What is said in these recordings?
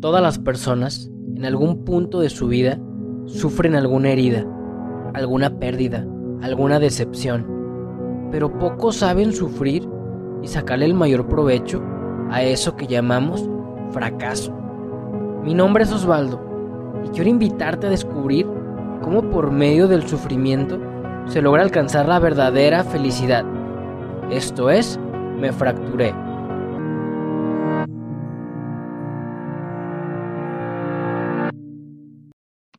Todas las personas, en algún punto de su vida, sufren alguna herida, alguna pérdida, alguna decepción, pero pocos saben sufrir y sacarle el mayor provecho a eso que llamamos fracaso. Mi nombre es Osvaldo y quiero invitarte a descubrir cómo por medio del sufrimiento se logra alcanzar la verdadera felicidad. Esto es, me fracturé.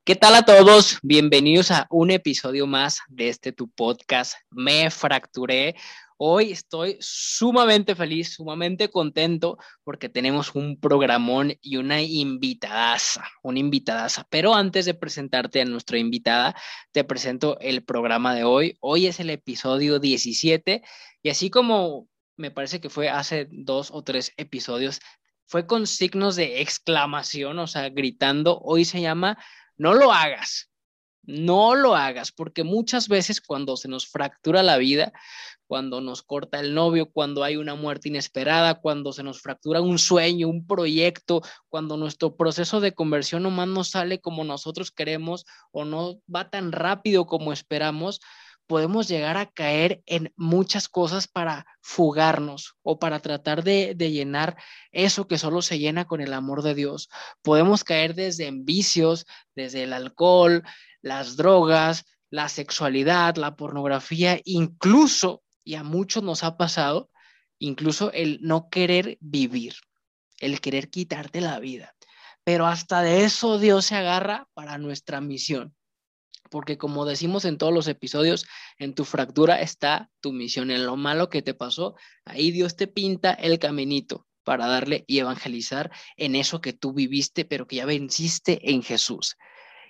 ¿Qué tal a todos? Bienvenidos a un episodio más de este tu podcast. Me fracturé. Hoy estoy sumamente feliz, sumamente contento porque tenemos un programón y una invitadaza, una invitadaza. Pero antes de presentarte a nuestra invitada, te presento el programa de hoy. Hoy es el episodio 17 y así como me parece que fue hace dos o tres episodios, fue con signos de exclamación, o sea, gritando. Hoy se llama no lo hagas, no lo hagas, porque muchas veces cuando se nos fractura la vida, cuando nos corta el novio, cuando hay una muerte inesperada, cuando se nos fractura un sueño, un proyecto, cuando nuestro proceso de conversión nomás no sale como nosotros queremos o no va tan rápido como esperamos, podemos llegar a caer en muchas cosas para fugarnos o para tratar de, llenar eso que solo se llena con el amor de Dios. Podemos caer desde vicios, desde el alcohol, las drogas, la sexualidad, la pornografía, incluso, y a muchos nos ha pasado, incluso el no querer vivir, el querer quitarte la vida. Pero hasta de eso Dios se agarra para nuestra misión porque como decimos en todos los episodios, en tu fractura está tu misión, en lo malo que te pasó, ahí Dios te pinta el caminito para darle y evangelizar en eso que tú viviste, pero que ya venciste en Jesús.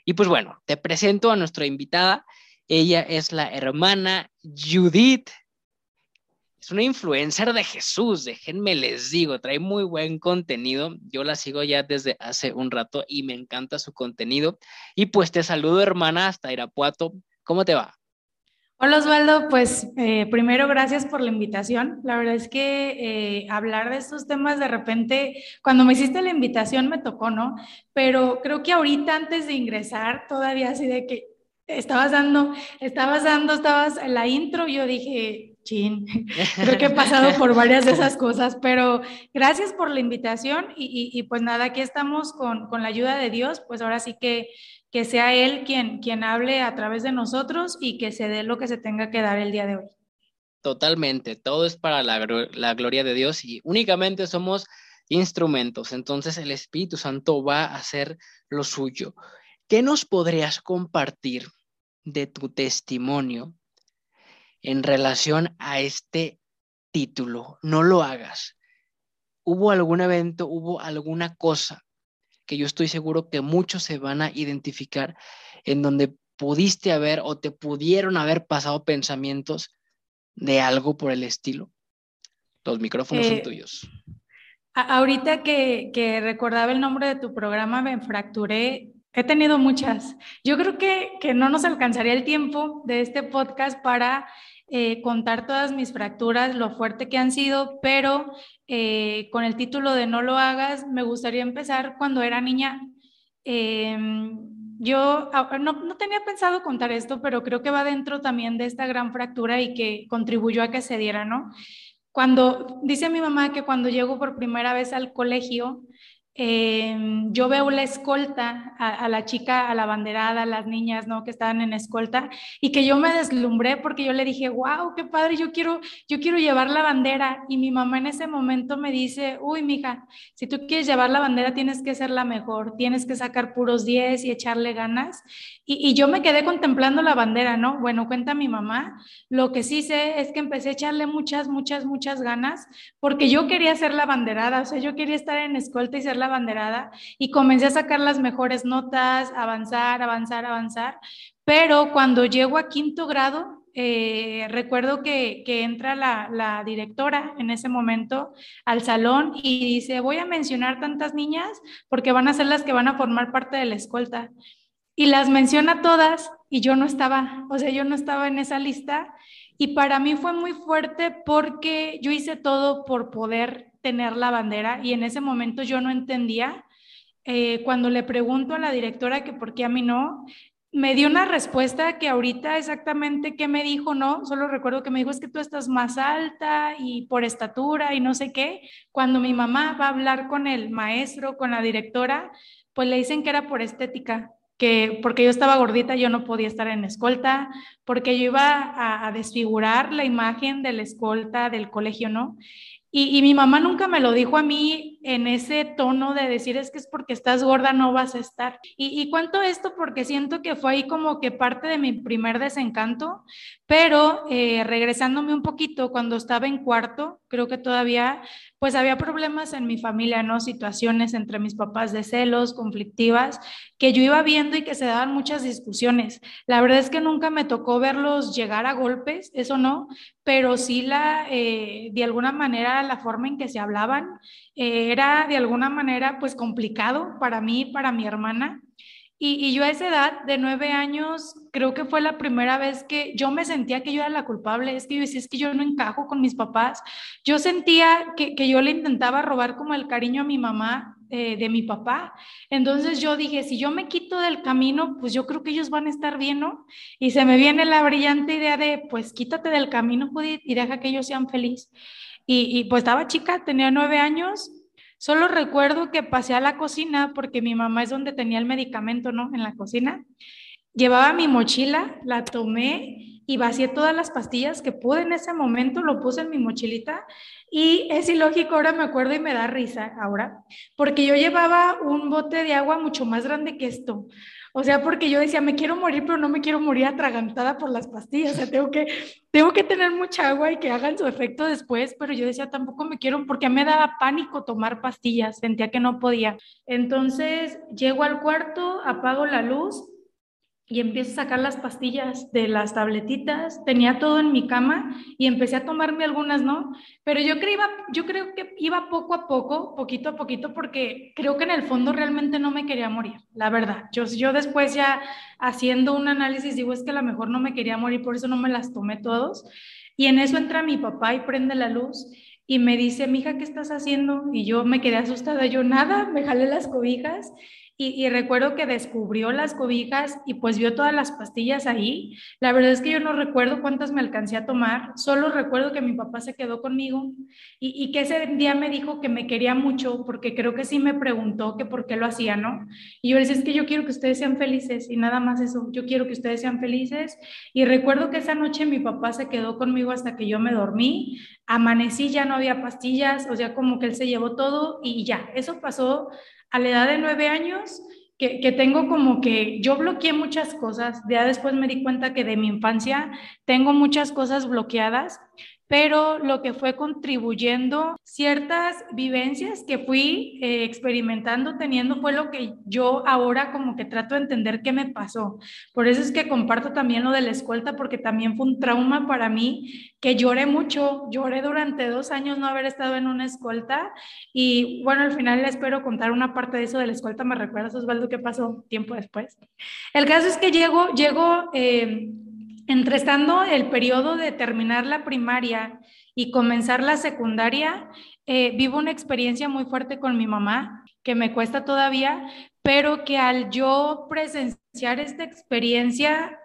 Y pues bueno, te presento a nuestra invitada. Ella es la hermana Judith es una influencer de Jesús, déjenme les digo, trae muy buen contenido. Yo la sigo ya desde hace un rato y me encanta su contenido. Y pues te saludo, hermana, hasta Irapuato. ¿Cómo te va? Hola Osvaldo, pues eh, primero gracias por la invitación. La verdad es que eh, hablar de estos temas de repente, cuando me hiciste la invitación me tocó, ¿no? Pero creo que ahorita antes de ingresar, todavía así de que estabas dando, estabas dando, estabas en la intro, yo dije, Creo que he pasado por varias de esas cosas, pero gracias por la invitación y, pues nada, aquí estamos con, la ayuda de Dios, pues ahora sí que, que sea Él quien, quien hable a través de nosotros y que se dé lo que se tenga que dar el día de hoy. Totalmente, todo es para la, la gloria de Dios y únicamente somos instrumentos, entonces el Espíritu Santo va a hacer lo suyo. ¿Qué nos podrías compartir de tu testimonio en relación a este título. No lo hagas. ¿Hubo algún evento, hubo alguna cosa que yo estoy seguro que muchos se van a identificar en donde pudiste haber o te pudieron haber pasado pensamientos de algo por el estilo? Los micrófonos son eh, tuyos. Ahorita que, que, recordaba el nombre de tu programa, me fracturé. He tenido muchas. Yo creo que, que no nos alcanzaría el tiempo de este podcast para eh, contar todas mis fracturas, lo fuerte que han sido, pero eh, con el título de No lo hagas, me gustaría empezar cuando era niña. Em, yo ah, no, no, tenía pensado contar esto, pero creo que va dentro también de esta gran fractura y que contribuyó a que se diera, ¿no? Cuando dice mi mamá que cuando llego por primera vez al colegio, Em, yo veo la escolta, a, la chica, a la banderada, a las niñas, ¿no? Que estaban en escolta y que yo me deslumbré porque yo le dije, wow, qué padre, yo quiero, yo quiero llevar la bandera. Y mi mamá en ese momento me dice, uy, mija, si tú quieres llevar la bandera tienes que ser la mejor, tienes que sacar puros 10 y echarle ganas. Y, yo me quedé contemplando la bandera, ¿no? Bueno, cuenta mi mamá, lo que sí sé es que empecé a echarle muchas, muchas, muchas ganas porque yo quería ser la banderada, o sea, yo quería estar en escolta y ser la banderada y comencé a sacar las mejores notas, avanzar, avanzar, avanzar. Pero cuando llego a quinto grado, eh, recuerdo que, entra la, directora en ese momento al salón y dice, voy a mencionar tantas niñas porque van a ser las que van a formar parte de la escolta. Y las menciona todas y yo no estaba, o sea, yo no estaba en esa lista. Y para mí fue muy fuerte porque yo hice todo por poder tener la bandera y en ese momento yo no entendía eh, cuando le pregunto a la directora que por qué a mí no, me dio una respuesta que ahorita exactamente qué me dijo, no, solo recuerdo que me dijo es que tú estás más alta y por estatura y no sé qué. Cuando mi mamá va a hablar con el maestro, con la directora, pues le dicen que era por estética, que porque yo estaba gordita yo no podía estar en escolta, porque yo iba a, desfigurar la imagen de la escolta del colegio, ¿no? Y, mi mamá nunca me lo dijo a mí en ese tono de decir es que es porque estás gorda no vas a estar. Y, y, cuento esto porque siento que fue ahí como que parte de mi primer desencanto, pero eh, regresándome un poquito, cuando estaba en cuarto, creo que todavía pues había problemas en mi familia, ¿no? Situaciones entre mis papás de celos, conflictivas, que yo iba viendo y que se daban muchas discusiones. La verdad es que nunca me tocó verlos llegar a golpes, eso no, pero sí la, eh, de alguna manera, la forma en que se hablaban eh, era de alguna manera pues complicado para mí, para mi hermana. Y, yo a esa edad de nueve años, creo que fue la primera vez que yo me sentía que yo era la culpable. Es que yo decía, es que yo no encajo con mis papás. Yo sentía que, que yo le intentaba robar como el cariño a mi mamá eh, de mi papá. Entonces yo dije, si yo me quito del camino, pues yo creo que ellos van a estar bien, ¿no? Y se me viene la brillante idea de, pues quítate del camino, Judith, y deja que ellos sean felices. Y, y pues estaba chica, tenía nueve años Solo recuerdo que pasé a la cocina porque mi mamá es donde tenía el medicamento, ¿no? En la cocina. Llevaba mi mochila, la tomé y vacié todas las pastillas que pude en ese momento, lo puse en mi mochilita y es ilógico, ahora me acuerdo y me da risa ahora, porque yo llevaba un bote de agua mucho más grande que esto. O sea, porque yo decía, me quiero morir, pero no me quiero morir atragantada por las pastillas. O sea, tengo que, tengo que tener mucha agua y que hagan su efecto después, pero yo decía, tampoco me quiero, porque me daba pánico tomar pastillas, sentía que no podía. Entonces, llego al cuarto, apago la luz y empiezo a sacar las pastillas de las tabletitas, tenía todo en mi cama y empecé a tomarme algunas, ¿no? Pero yo creo, yo creo que iba poco a poco, poquito a poquito, porque creo que en el fondo realmente no me quería morir, la verdad. Yo, yo después ya haciendo un análisis digo, es que a lo mejor no me quería morir, por eso no me las tomé todos. Y en eso entra mi papá y prende la luz y me dice, mija, ¿qué estás haciendo? Y yo me quedé asustada, yo nada, me jalé las cobijas y, recuerdo que descubrió las cobijas y pues vio todas las pastillas ahí. La verdad es que yo no recuerdo cuántas me alcancé a tomar, solo recuerdo que mi papá se quedó conmigo y, y, que ese día me dijo que me quería mucho porque creo que sí me preguntó que por qué lo hacía, ¿no? Y yo le decía, es que yo quiero que ustedes sean felices y nada más eso, yo quiero que ustedes sean felices. Y recuerdo que esa noche mi papá se quedó conmigo hasta que yo me dormí, amanecí, ya no había pastillas, o sea, como que él se llevó todo y ya, eso pasó a la edad de nueve años, que, tengo como que yo bloqueé muchas cosas, ya después me di cuenta que de mi infancia tengo muchas cosas bloqueadas pero lo que fue contribuyendo ciertas vivencias que fui eh, experimentando, teniendo, fue lo que yo ahora como que trato de entender qué me pasó. Por eso es que comparto también lo de la escolta, porque también fue un trauma para mí, que lloré mucho, lloré durante dos años no haber estado en una escolta y bueno, al final espero contar una parte de eso de la escolta, me recuerdas Osvaldo qué pasó tiempo después. El caso es que llego, llego... Eh, entre estando el periodo de terminar la primaria y comenzar la secundaria, eh, vivo una experiencia muy fuerte con mi mamá, que me cuesta todavía, pero que al yo presenciar esta experiencia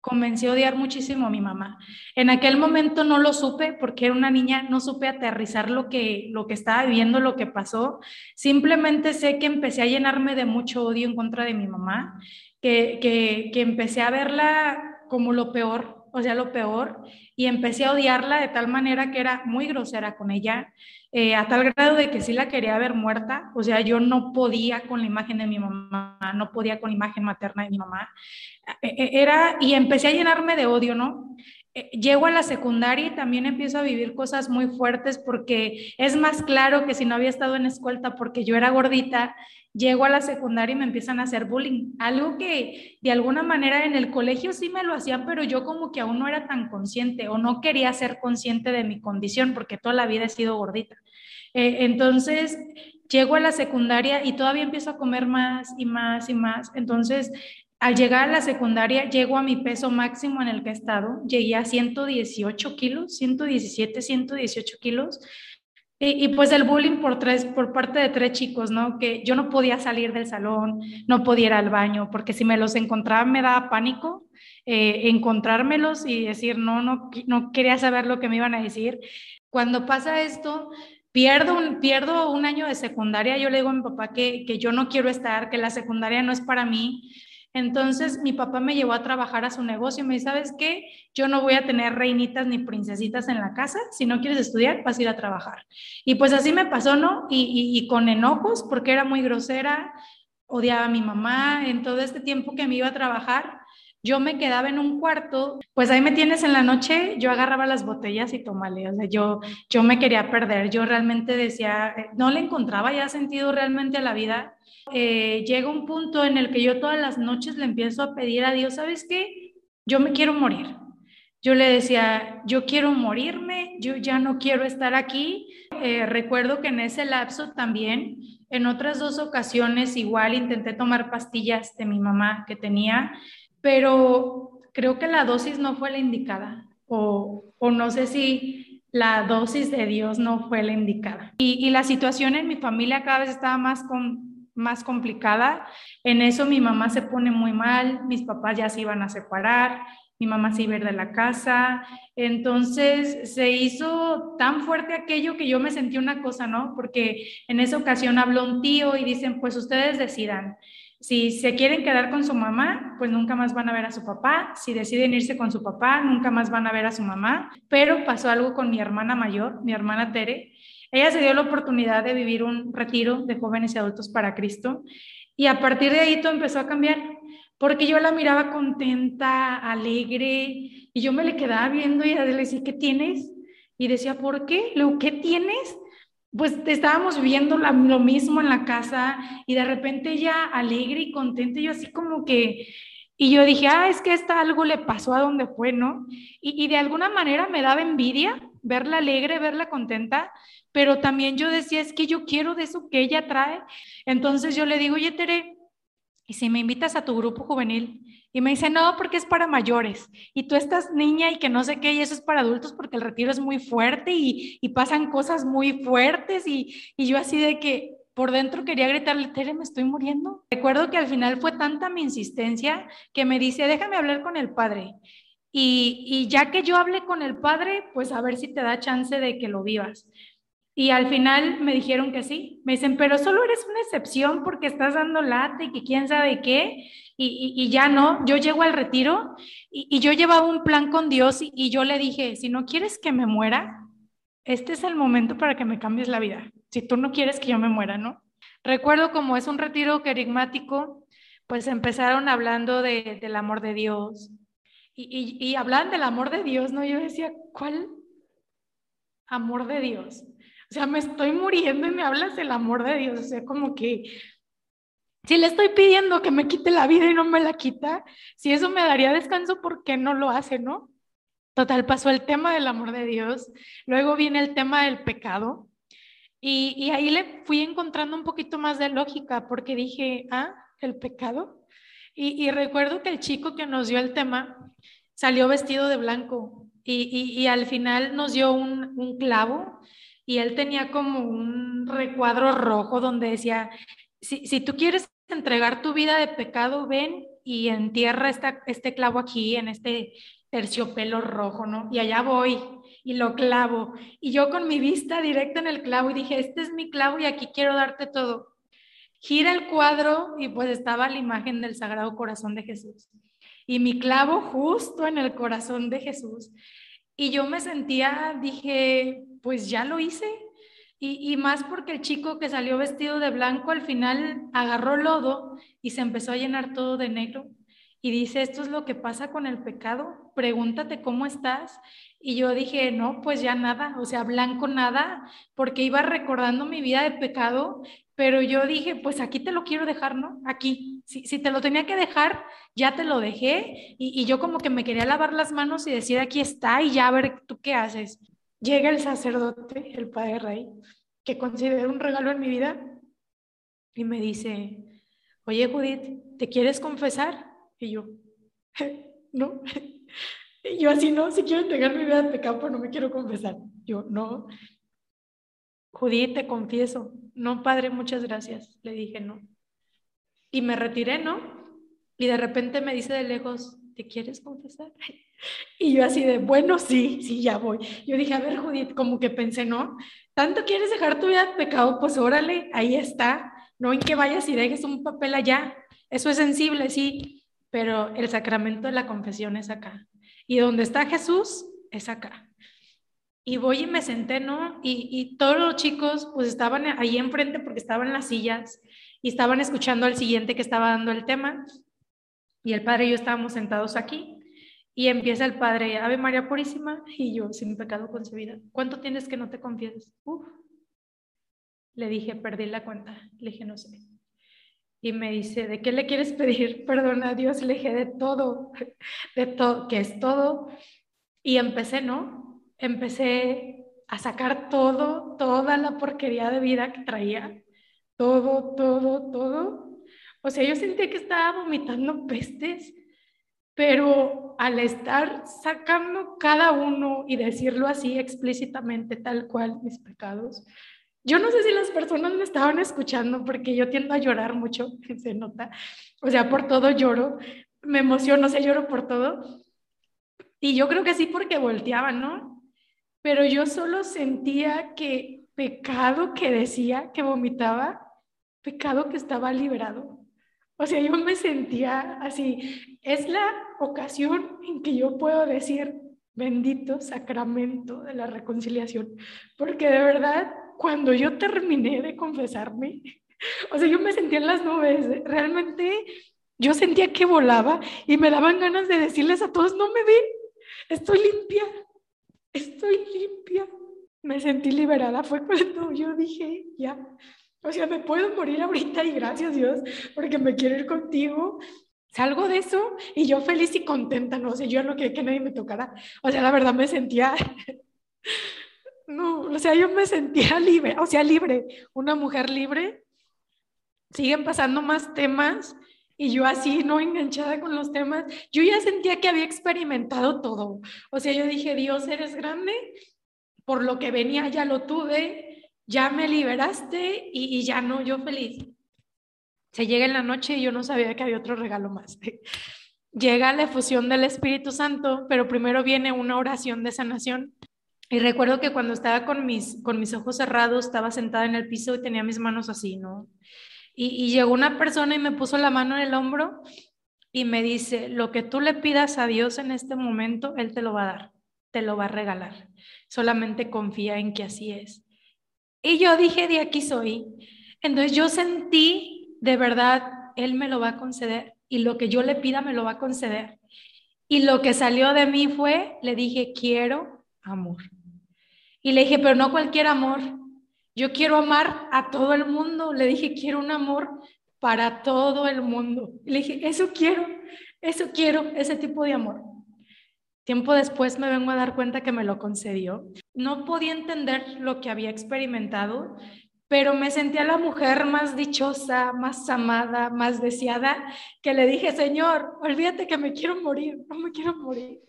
comencé a odiar muchísimo a mi mamá. En aquel momento no lo supe porque era una niña, no supe aterrizar lo que, lo que estaba viviendo, lo que pasó. Simplemente sé que empecé a llenarme de mucho odio en contra de mi mamá, que, que, que empecé a verla como lo peor, o sea, lo peor, y empecé a odiarla de tal manera que era muy grosera con ella, eh, a tal grado de que sí la quería ver muerta, o sea, yo no podía con la imagen de mi mamá, no podía con la imagen materna de mi mamá, e, e, era, y empecé a llenarme de odio, ¿no? Eh, llego a la secundaria y también empiezo a vivir cosas muy fuertes porque es más claro que si no había estado en escolta porque yo era gordita, llego a la secundaria y me empiezan a hacer bullying, algo que de alguna manera en el colegio sí me lo hacían, pero yo como que aún no era tan consciente o no quería ser consciente de mi condición porque toda la vida he sido gordita. Eh, entonces, llego a la secundaria y todavía empiezo a comer más y más y más. Entonces, al llegar a la secundaria, llego a mi peso máximo en el que he estado. Llegué a 118 kilos, 117, 118 kilos. Y, pues el bullying por, tres, por parte de tres chicos, ¿no? Que yo no podía salir del salón, no podía ir al baño, porque si me los encontraba me daba pánico eh, encontrármelos y decir, no, no, no quería saber lo que me iban a decir. Cuando pasa esto, pierdo un, pierdo un año de secundaria, yo le digo a mi papá que, que yo no quiero estar, que la secundaria no es para mí, entonces mi papá me llevó a trabajar a su negocio y me dice, ¿sabes qué? Yo no voy a tener reinitas ni princesitas en la casa. Si no quieres estudiar, vas a ir a trabajar. Y pues así me pasó, ¿no? Y, y, con enojos, porque era muy grosera, odiaba a mi mamá. En todo este tiempo que me iba a trabajar, yo me quedaba en un cuarto, pues ahí me tienes en la noche, yo agarraba las botellas y tomale, o sea, yo, yo me quería perder, yo realmente decía, eh, no le encontraba ya sentido realmente a la vida eh, llega un punto en el que yo todas las noches le empiezo a pedir a Dios, ¿sabes qué? Yo me quiero morir. Yo le decía, yo quiero morirme, yo ya no quiero estar aquí. Eh, recuerdo que en ese lapso también, en otras dos ocasiones igual intenté tomar pastillas de mi mamá que tenía, pero creo que la dosis no fue la indicada o, o no sé si la dosis de Dios no fue la indicada. Y, y la situación en mi familia cada vez estaba más con, más complicada. En eso mi mamá se pone muy mal, mis papás ya se iban a separar, mi mamá se iba de la casa. Entonces se hizo tan fuerte aquello que yo me sentí una cosa, ¿no? Porque en esa ocasión habló un tío y dicen, pues ustedes decidan. Si se quieren quedar con su mamá, pues nunca más van a ver a su papá. Si deciden irse con su papá, nunca más van a ver a su mamá. Pero pasó algo con mi hermana mayor, mi hermana Tere, ella se dio la oportunidad de vivir un retiro de jóvenes y adultos para Cristo y a partir de ahí todo empezó a cambiar porque yo la miraba contenta, alegre y yo me le quedaba viendo y le decía, ¿qué tienes? Y decía, ¿por qué? Luego, ¿qué tienes? Pues estábamos viendo lo mismo en la casa y de repente ella alegre y contenta, yo así como que, y yo dije, ah, es que esta algo le pasó a donde fue, ¿no? Y, y de alguna manera me daba envidia verla alegre, verla contenta, pero también yo decía, es que yo quiero de eso que ella trae. Entonces yo le digo, oye, Tere, ¿y si me invitas a tu grupo juvenil? Y me dice, no, porque es para mayores. Y tú estás niña y que no sé qué, y eso es para adultos porque el retiro es muy fuerte y, y pasan cosas muy fuertes. Y, y yo así de que por dentro quería gritarle, Tere, me estoy muriendo. Recuerdo que al final fue tanta mi insistencia que me dice, déjame hablar con el padre. Y, y ya que yo hablé con el padre, pues a ver si te da chance de que lo vivas. Y al final me dijeron que sí. Me dicen, pero solo eres una excepción porque estás dando lata y que quién sabe qué. Y, y, ya no, yo llego al retiro y, y, yo llevaba un plan con Dios y, yo le dije, si no quieres que me muera, este es el momento para que me cambies la vida. Si tú no quieres que yo me muera, ¿no? Recuerdo como es un retiro querigmático, pues empezaron hablando de, del amor de Dios. Y, y, hablan del amor de Dios, ¿no? Yo decía, ¿cuál amor de Dios? O sea, me estoy muriendo y me hablas del amor de Dios. O sea, como que si le estoy pidiendo que me quite la vida y no me la quita, si eso me daría descanso, ¿por qué no lo hace, no? Total, pasó el tema del amor de Dios, luego viene el tema del pecado, y, y, ahí le fui encontrando un poquito más de lógica, porque dije, ah, el pecado. Y, y recuerdo que el chico que nos dio el tema salió vestido de blanco y, y al final nos dio un, un clavo y él tenía como un recuadro rojo donde decía, si, si tú quieres entregar tu vida de pecado, ven y entierra esta, este clavo aquí, en este terciopelo rojo, ¿no? Y allá voy y lo clavo. Y yo con mi vista directa en el clavo y dije, este es mi clavo y aquí quiero darte todo. Gira el cuadro y pues estaba la imagen del Sagrado Corazón de Jesús. Y mi clavo justo en el corazón de Jesús. Y yo me sentía, dije, pues ya lo hice. Y, más porque el chico que salió vestido de blanco al final agarró lodo y se empezó a llenar todo de negro. Y dice, esto es lo que pasa con el pecado, pregúntate cómo estás. Y yo dije, no, pues ya nada, o sea, blanco nada, porque iba recordando mi vida de pecado, pero yo dije, pues aquí te lo quiero dejar, ¿no? Aquí, si, si te lo tenía que dejar, ya te lo dejé. Y, y yo como que me quería lavar las manos y decir, aquí está y ya a ver tú qué haces. Llega el sacerdote, el padre rey, que considero un regalo en mi vida, y me dice, oye Judith, ¿te quieres confesar? Y yo, no. Y yo así, no, si quiero entregar mi vida de pecado, pero no me quiero confesar. Yo, no. Judith, te confieso. No, padre, muchas gracias. Le dije no. Y me retiré, ¿no? Y de repente me dice de lejos, ¿te quieres confesar? Y yo así de, bueno, sí, sí, ya voy. Yo dije, a ver, Judith, como que pensé, ¿no? ¿Tanto quieres dejar tu vida de pecado? Pues órale, ahí está. No en que vayas y dejes un papel allá. Eso es sensible, sí, pero el sacramento de la confesión es acá. Y donde está Jesús, es acá. Y voy y me senté, ¿no? Y, y todos los chicos pues estaban ahí enfrente porque estaban en las sillas y estaban escuchando al siguiente que estaba dando el tema. Y el padre y yo estábamos sentados aquí. Y empieza el padre, Ave María Purísima, y yo, sin pecado concebida. ¿Cuánto tienes que no te confieses? Uf. Le dije, perdí la cuenta. Le dije, no sé. Y me dice, ¿de qué le quieres pedir perdón a Dios? Le dije, de todo, de todo, que es todo. Y empecé, ¿no? Empecé a sacar todo, toda la porquería de vida que traía. Todo, todo, todo. O sea, yo sentía que estaba vomitando pestes pero al estar sacando cada uno y decirlo así explícitamente, tal cual, mis pecados, yo no sé si las personas me estaban escuchando porque yo tiendo a llorar mucho, se nota, o sea, por todo lloro, me emociono, sé, lloro por todo. Y yo creo que sí porque volteaba, ¿no? Pero yo solo sentía que pecado que decía, que vomitaba, pecado que estaba liberado. O sea, yo me sentía así. Es la ocasión en que yo puedo decir, bendito sacramento de la reconciliación, porque de verdad, cuando yo terminé de confesarme, o sea, yo me sentía en las nubes, realmente yo sentía que volaba y me daban ganas de decirles a todos, no me ven, estoy limpia, estoy limpia. Me sentí liberada, fue cuando yo dije, ya, o sea, me puedo morir ahorita y gracias Dios porque me quiero ir contigo. Salgo de eso y yo feliz y contenta, no sé, yo no quería que nadie me tocara. O sea, la verdad me sentía, no, o sea, yo me sentía libre, o sea, libre, una mujer libre. Siguen pasando más temas y yo así, no enganchada con los temas, yo ya sentía que había experimentado todo. O sea, yo dije, Dios, eres grande, por lo que venía ya lo tuve, ya me liberaste y, ya no, yo feliz. Se llega en la noche y yo no sabía que había otro regalo más. Llega la efusión del Espíritu Santo, pero primero viene una oración de sanación. Y recuerdo que cuando estaba con mis, con mis ojos cerrados, estaba sentada en el piso y tenía mis manos así, ¿no? Y, y llegó una persona y me puso la mano en el hombro y me dice, lo que tú le pidas a Dios en este momento, Él te lo va a dar, te lo va a regalar. Solamente confía en que así es. Y yo dije, de aquí soy. Entonces yo sentí, de verdad, Él me lo va a conceder y lo que yo le pida me lo va a conceder. Y lo que salió de mí fue, le dije, quiero amor. Y le dije, pero no cualquier amor. Yo quiero amar a todo el mundo. Le dije, quiero un amor para todo el mundo. Le dije, eso quiero, eso quiero, ese tipo de amor. Tiempo después me vengo a dar cuenta que me lo concedió. No podía entender lo que había experimentado, pero me sentía la mujer más dichosa, más amada, más deseada, que le dije, Señor, olvídate que me quiero morir, no me quiero morir.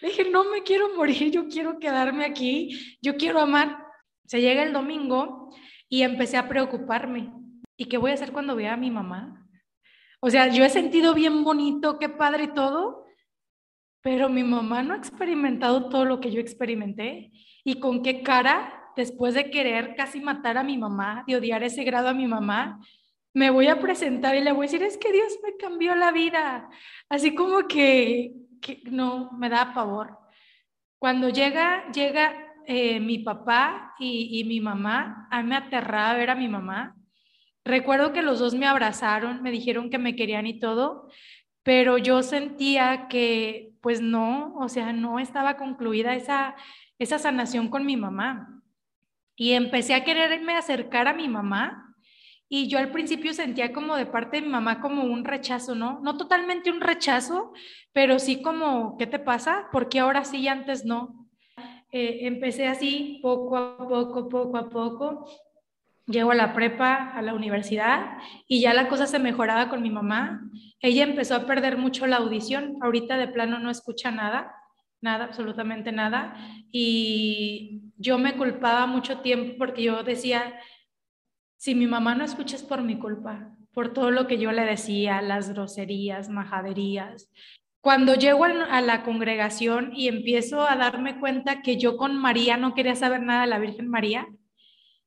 Le dije, no me quiero morir, yo quiero quedarme aquí, yo quiero amar. Se llega el domingo y empecé a preocuparme. ¿Y qué voy a hacer cuando vea a mi mamá? O sea, yo he sentido bien bonito, qué padre y todo, pero mi mamá no ha experimentado todo lo que yo experimenté. ¿Y con qué cara, después de querer casi matar a mi mamá, de odiar ese grado a mi mamá, me voy a presentar y le voy a decir, es que Dios me cambió la vida? Así como que, no, me da pavor. Cuando llega, llega eh, mi papá y, y, mi mamá, a mí me aterraba ver a mi mamá. Recuerdo que los dos me abrazaron, me dijeron que me querían y todo, pero yo sentía que pues no, o sea, no estaba concluida esa, esa sanación con mi mamá. Y empecé a quererme acercar a mi mamá y yo al principio sentía como de parte de mi mamá como un rechazo, ¿no? No totalmente un rechazo, pero sí como, ¿qué te pasa? Porque ahora sí y antes no. Eh, empecé así, poco a poco, poco a poco. Llego a la prepa, a la universidad y ya la cosa se mejoraba con mi mamá. Ella empezó a perder mucho la audición. Ahorita de plano no escucha nada, nada, absolutamente nada. Y yo me culpaba mucho tiempo porque yo decía, si mi mamá no escucha es por mi culpa, por todo lo que yo le decía, las groserías, majaderías. Cuando llego a la congregación y empiezo a darme cuenta que yo con María no quería saber nada de la Virgen María,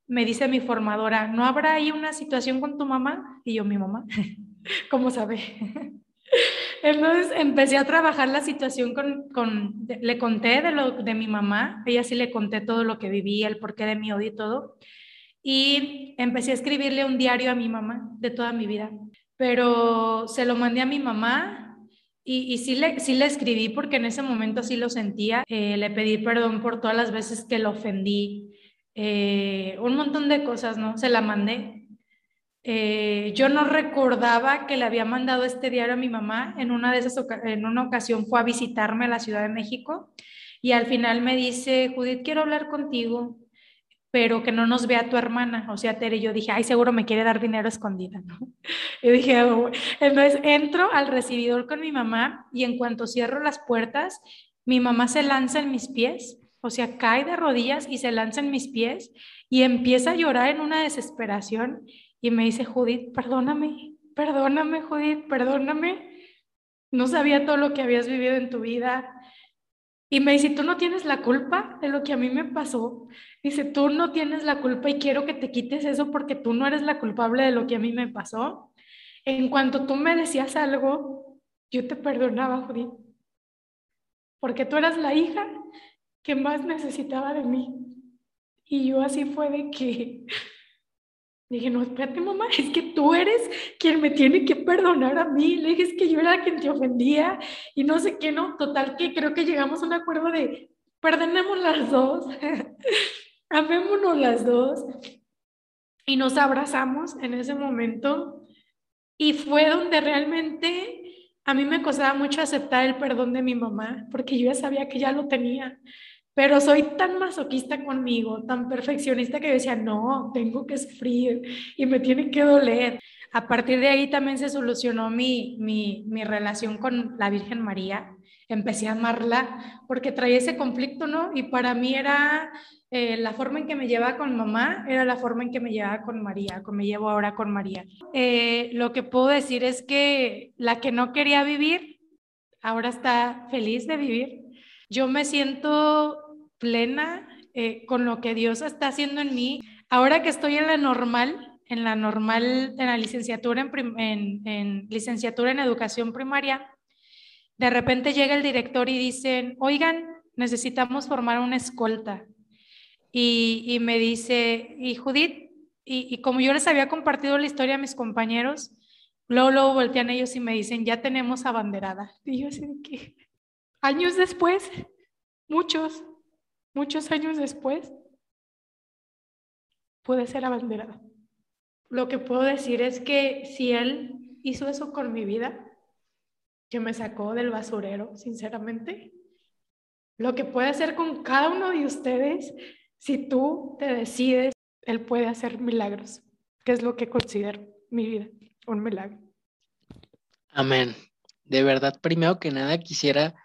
me dice mi formadora, ¿no habrá ahí una situación con tu mamá? Y yo, mi mamá, ¿cómo sabe? Entonces empecé a trabajar la situación con, con, le conté de, lo, de mi mamá, ella sí le conté todo lo que vivía, el porqué de mi odio y todo, y empecé a escribirle un diario a mi mamá de toda mi vida, pero se lo mandé a mi mamá y, y sí, le, sí le escribí porque en ese momento sí lo sentía, eh, le pedí perdón por todas las veces que lo ofendí, eh, un montón de cosas, ¿no? Se la mandé. Eh, yo no recordaba que le había mandado este diario a mi mamá. En una de esas en una ocasión fue a visitarme a la Ciudad de México y al final me dice, Judith, quiero hablar contigo, pero que no nos vea tu hermana, o sea, Tere. Yo dije, ay, seguro me quiere dar dinero escondida, ¿no? Y dije, oh, entonces entro al recibidor con mi mamá y en cuanto cierro las puertas, mi mamá se lanza en mis pies o sea, cae de rodillas y se lanza en mis pies y empieza a llorar en una desesperación y me dice, Judith, perdóname, perdóname, Judith, perdóname. No sabía todo lo que habías vivido en tu vida. Y me dice, tú no tienes la culpa de lo que a mí me pasó. Dice, tú no tienes la culpa y quiero que te quites eso porque tú no eres la culpable de lo que a mí me pasó. En cuanto tú me decías algo, yo te perdonaba, Judith. Porque tú eras la hija que más necesitaba de mí. Y yo así fue de que dije, no, espérate mamá, es que tú eres quien me tiene que perdonar a mí. Le dije, es que yo era quien te ofendía y no sé qué, no. Total que creo que llegamos a un acuerdo de, perdonemos las dos, amémonos las dos. Y nos abrazamos en ese momento. Y fue donde realmente a mí me costaba mucho aceptar el perdón de mi mamá, porque yo ya sabía que ya lo tenía. Pero soy tan masoquista conmigo, tan perfeccionista que decía, no, tengo que sufrir y me tiene que doler. A partir de ahí también se solucionó mi, mi, mi relación con la Virgen María. Empecé a amarla porque traía ese conflicto, ¿no? Y para mí era eh, la forma en que me llevaba con mamá, era la forma en que me llevaba con María, como me llevo ahora con María. Eh, lo que puedo decir es que la que no quería vivir, ahora está feliz de vivir. Yo me siento plena eh, con lo que Dios está haciendo en mí. Ahora que estoy en la normal, en la normal, en la licenciatura en, en, licenciatura en educación primaria, de repente llega el director y dicen, oigan, necesitamos formar una escolta. Y, me dice, y Judith, y, como yo les había compartido la historia a mis compañeros, luego, luego voltean ellos y me dicen, ya tenemos abanderada. Y yo así que, años después, muchos, muchos años después, pude ser abanderada. Lo que puedo decir es que si él hizo eso con mi vida, que me sacó del basurero, sinceramente, lo que puede hacer con cada uno de ustedes, si tú te decides, él puede hacer milagros, que es lo que considero mi vida, un milagro. Amén. De verdad, primero que nada quisiera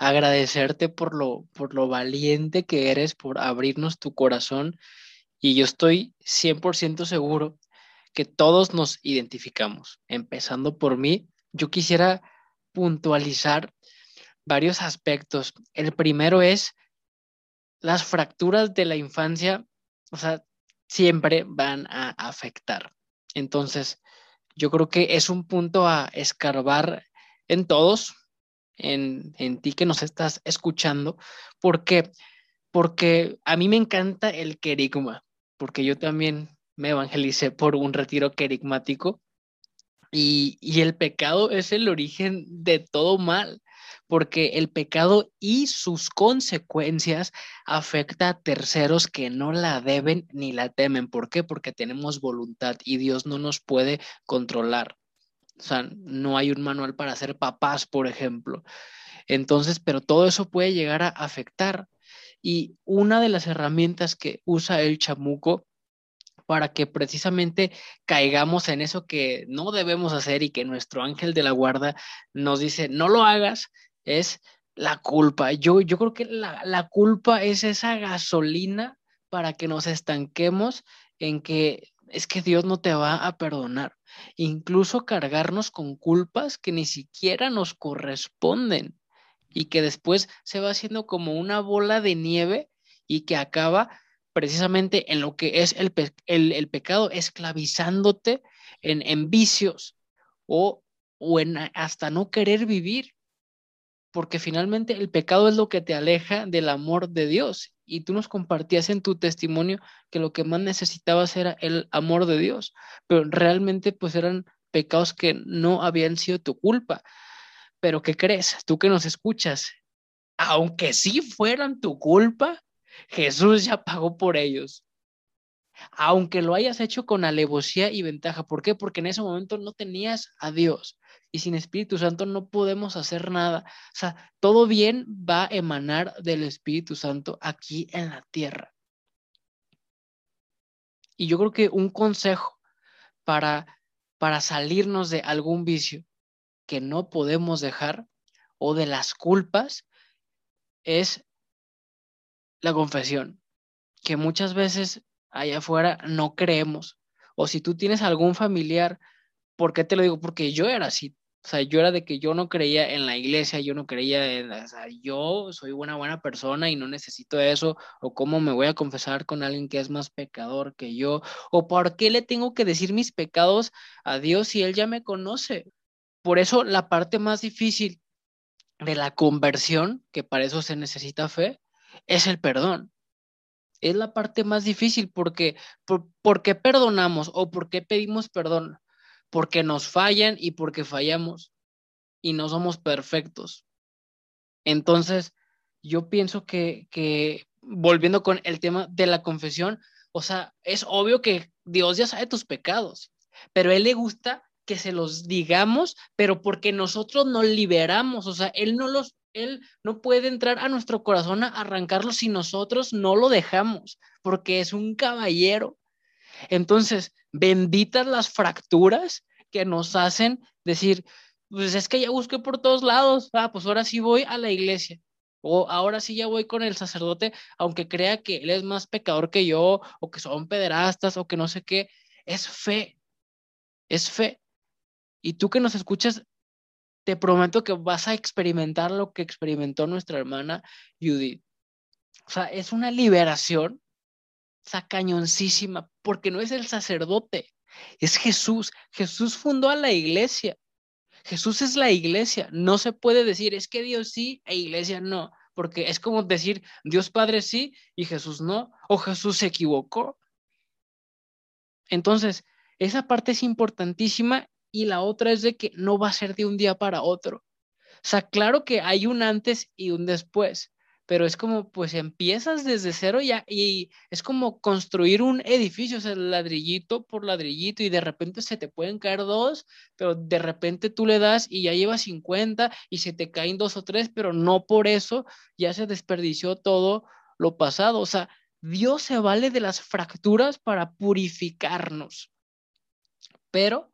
agradecerte por lo, por lo valiente que eres, por abrirnos tu corazón. Y yo estoy 100% seguro que todos nos identificamos, empezando por mí. Yo quisiera puntualizar varios aspectos. El primero es las fracturas de la infancia, o sea, siempre van a afectar. Entonces, yo creo que es un punto a escarbar en todos, en, ti que nos estás escuchando. porque Porque a mí me encanta el querigma, porque yo también me evangelicé por un retiro querigmático y, y el pecado es el origen de todo mal porque el pecado y sus consecuencias afecta a terceros que no la deben ni la temen. ¿Por qué? Porque tenemos voluntad y Dios no nos puede controlar. O sea, no hay un manual para ser papás, por ejemplo. Entonces, pero todo eso puede llegar a afectar. Y una de las herramientas que usa el chamuco para que precisamente caigamos en eso que no debemos hacer y que nuestro ángel de la guarda nos dice, no lo hagas, es La culpa. Yo, yo creo que la, la culpa es esa gasolina para que nos estanquemos en que es que Dios no te va a perdonar. Incluso cargarnos con culpas que ni siquiera nos corresponden y que después se va haciendo como una bola de nieve y que acaba precisamente en lo que es el, el, pecado, esclavizándote en, en vicios o, o en hasta no querer vivir, porque finalmente el pecado es lo que te aleja del amor de Dios. Y tú nos compartías en tu testimonio que lo que más necesitabas era el amor de Dios, pero realmente pues eran pecados que no habían sido tu culpa. Pero ¿qué crees? Tú que nos escuchas, aunque sí fueran tu culpa, Jesús ya pagó por ellos. Aunque lo hayas hecho con alevosía y ventaja. ¿Por qué? Porque en ese momento no tenías a Dios. Y sin Espíritu Santo no podemos hacer nada. O sea, todo bien va a emanar del Espíritu Santo aquí en la tierra. Y yo creo que un consejo para, para salirnos de algún vicio que no podemos dejar o de las culpas es la confesión, que muchas veces allá afuera no creemos. O si tú tienes algún familiar, ¿por qué te lo digo? Porque yo era así. O sea, yo era de que yo no creía en la iglesia, yo no creía en, o sea, yo soy una buena persona y no necesito eso, o cómo me voy a confesar con alguien que es más pecador que yo, o por qué le tengo que decir mis pecados a Dios si Él ya me conoce. Por eso la parte más difícil de la conversión, que para eso se necesita fe, es el perdón. Es la parte más difícil porque por, qué perdonamos o por qué pedimos perdón? Porque nos fallan y porque fallamos y no somos perfectos. Entonces, yo pienso que, que volviendo con el tema de la confesión, o sea, es obvio que Dios ya sabe tus pecados, pero a Él le gusta que se los digamos, pero porque nosotros nos liberamos, o sea, Él no los, Él no puede entrar a nuestro corazón a arrancarlo si nosotros no lo dejamos, porque es un caballero. Entonces, benditas las fracturas que nos hacen decir, pues es que ya busqué por todos lados, ah, pues ahora sí voy a la iglesia. O ahora sí ya voy con el sacerdote, aunque crea que él es más pecador que yo, o que son pederastas, o que no sé qué. Es fe, es fe. Y tú que nos escuchas, te prometo que vas a experimentar lo que experimentó nuestra hermana Judith. O sea, es una liberación, esa cañoncísima, porque no es el sacerdote, es Jesús. Jesús fundó a la iglesia. Jesús es la iglesia. No se puede decir, es que Dios sí e iglesia no, porque es como decir, Dios Padre sí y Jesús no, o Jesús se equivocó. Entonces, esa parte es importantísima y la otra es de que no va a ser de un día para otro. O sea, claro que hay un antes y un después, pero es como, pues empiezas desde cero ya y es como construir un edificio, o sea, ladrillito por ladrillito y de repente se te pueden caer dos, pero de repente tú le das y ya llevas 50 y se te caen dos o tres, pero no por eso ya se desperdició todo lo pasado. O sea, Dios se vale de las fracturas para purificarnos, pero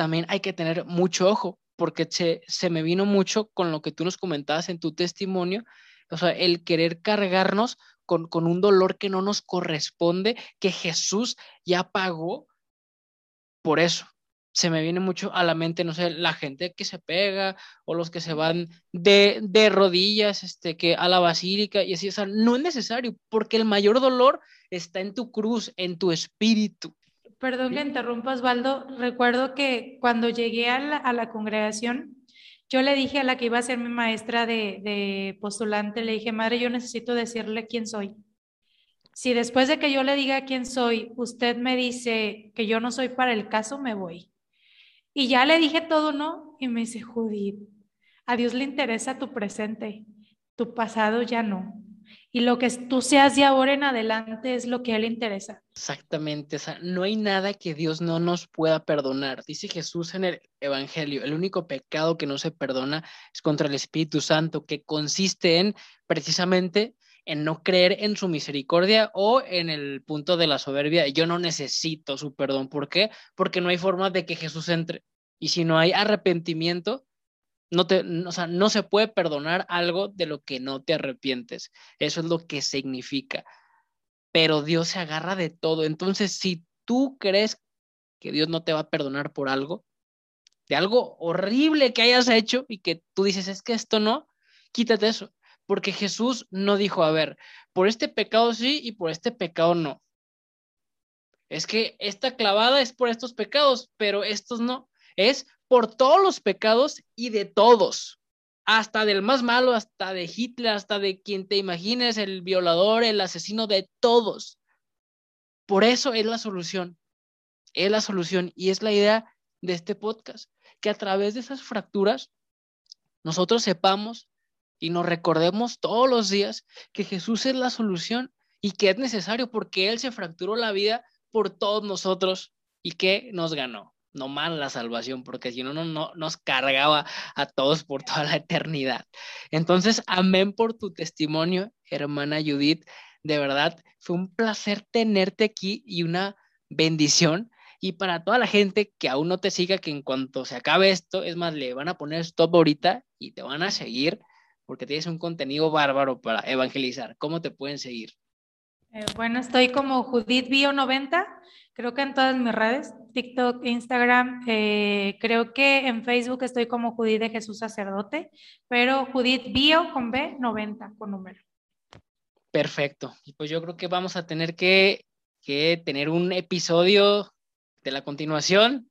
también hay que tener mucho ojo, porque se, se me vino mucho con lo que tú nos comentabas en tu testimonio, o sea, el querer cargarnos con, con un dolor que no nos corresponde, que Jesús ya pagó por eso. Se me viene mucho a la mente, no sé, la gente que se pega o los que se van de, de rodillas este, que a la basílica y así, o no es necesario porque el mayor dolor está en tu cruz, en tu espíritu. Perdón que interrumpa, Osvaldo. Recuerdo que cuando llegué a la, congregación, yo le dije a la que iba a ser mi maestra de, de, postulante, le dije, madre, yo necesito decirle quién soy. Si después de que yo le diga quién soy, usted me dice que yo no soy para el caso, me voy. Y ya le dije todo, ¿no? Y me dice, Judith, a Dios le interesa tu presente, tu pasado ya no y lo que tú seas de ahora en adelante es lo que a Él interesa. Exactamente, o sea, no hay nada que Dios no nos pueda perdonar. Dice Jesús en el Evangelio, el único pecado que no se perdona es contra el Espíritu Santo, que consiste en precisamente en no creer en su misericordia o en el punto de la soberbia. Yo no necesito su perdón. ¿Por qué? Porque no hay forma de que Jesús entre. Y si no hay arrepentimiento, No, te, o sea, no se puede perdonar algo de lo que no te arrepientes. Eso es lo que significa. Pero Dios se agarra de todo. Entonces, si tú crees que Dios no te va a perdonar por algo, de algo horrible que hayas hecho y que tú dices, es que esto no, quítate eso. Porque Jesús no dijo, a ver, por este pecado sí y por este pecado no. Es que esta clavada es por estos pecados, pero estos no. Es por todos los pecados y de todos. Hasta del más malo, hasta de Hitler, hasta de quien te imagines, el violador, el asesino, de todos. Por eso es la solución. Es la solución y es la idea de este podcast que a través de esas fracturas nosotros sepamos y nos recordemos todos los días que Jesús es la solución y que es necesario porque Él se fracturó la vida por todos nosotros y que nos ganó. No más la salvación, porque si no, no, nos cargaba a todos por toda la eternidad. Entonces, amén por tu testimonio, hermana Judith. De verdad, fue un placer tenerte aquí y una bendición y para toda la gente que aún no te siga, que en cuanto se acabe esto, es más, le van a poner stop ahorita y te van a seguir porque tienes un contenido bárbaro para evangelizar. ¿Cómo te pueden seguir? Eh, bueno, estoy como Judith Bio 90, creo que en todas mis redes, TikTok, Instagram, eh, creo que en Facebook estoy como Judith de Jesús Sacerdote, pero Judith Bio con B 90 con número. Perfecto. Y pues yo creo que vamos a tener que, que tener un episodio de la continuación,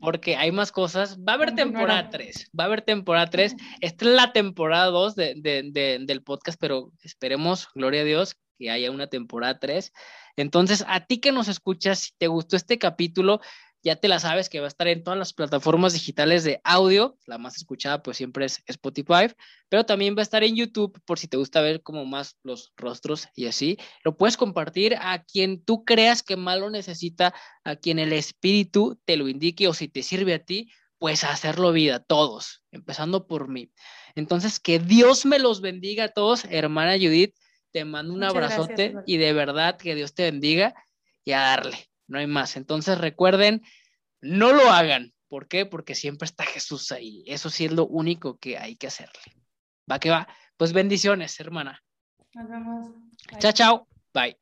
porque hay más cosas. Va a haber temporada 3, va a haber temporada 3. Esta es la temporada 2 del podcast, pero esperemos, gloria a Dios, que haya una temporada 3. Entonces, a ti que nos escuchas, si te gustó este capítulo, ya te la sabes que va a estar en todas las plataformas digitales de audio. La más escuchada pues siempre es Spotify, pero también va a estar en YouTube por si te gusta ver como más los rostros y así. Lo puedes compartir a quien tú creas que más lo necesita, a quien el espíritu te lo indique o si te sirve a ti, pues hacerlo vida, todos, empezando por mí. Entonces, que Dios me los bendiga a todos, hermana Judith. Te mando un abrazote y de verdad que Dios te bendiga y a darle no hay más. Entonces recuerden, no lo hagan. ¿Por qué? Porque siempre está Jesús ahí. Eso sí es lo único que hay que hacerle. Va que va. Pues bendiciones, hermana. Nos vemos. Chao, chao. Bye.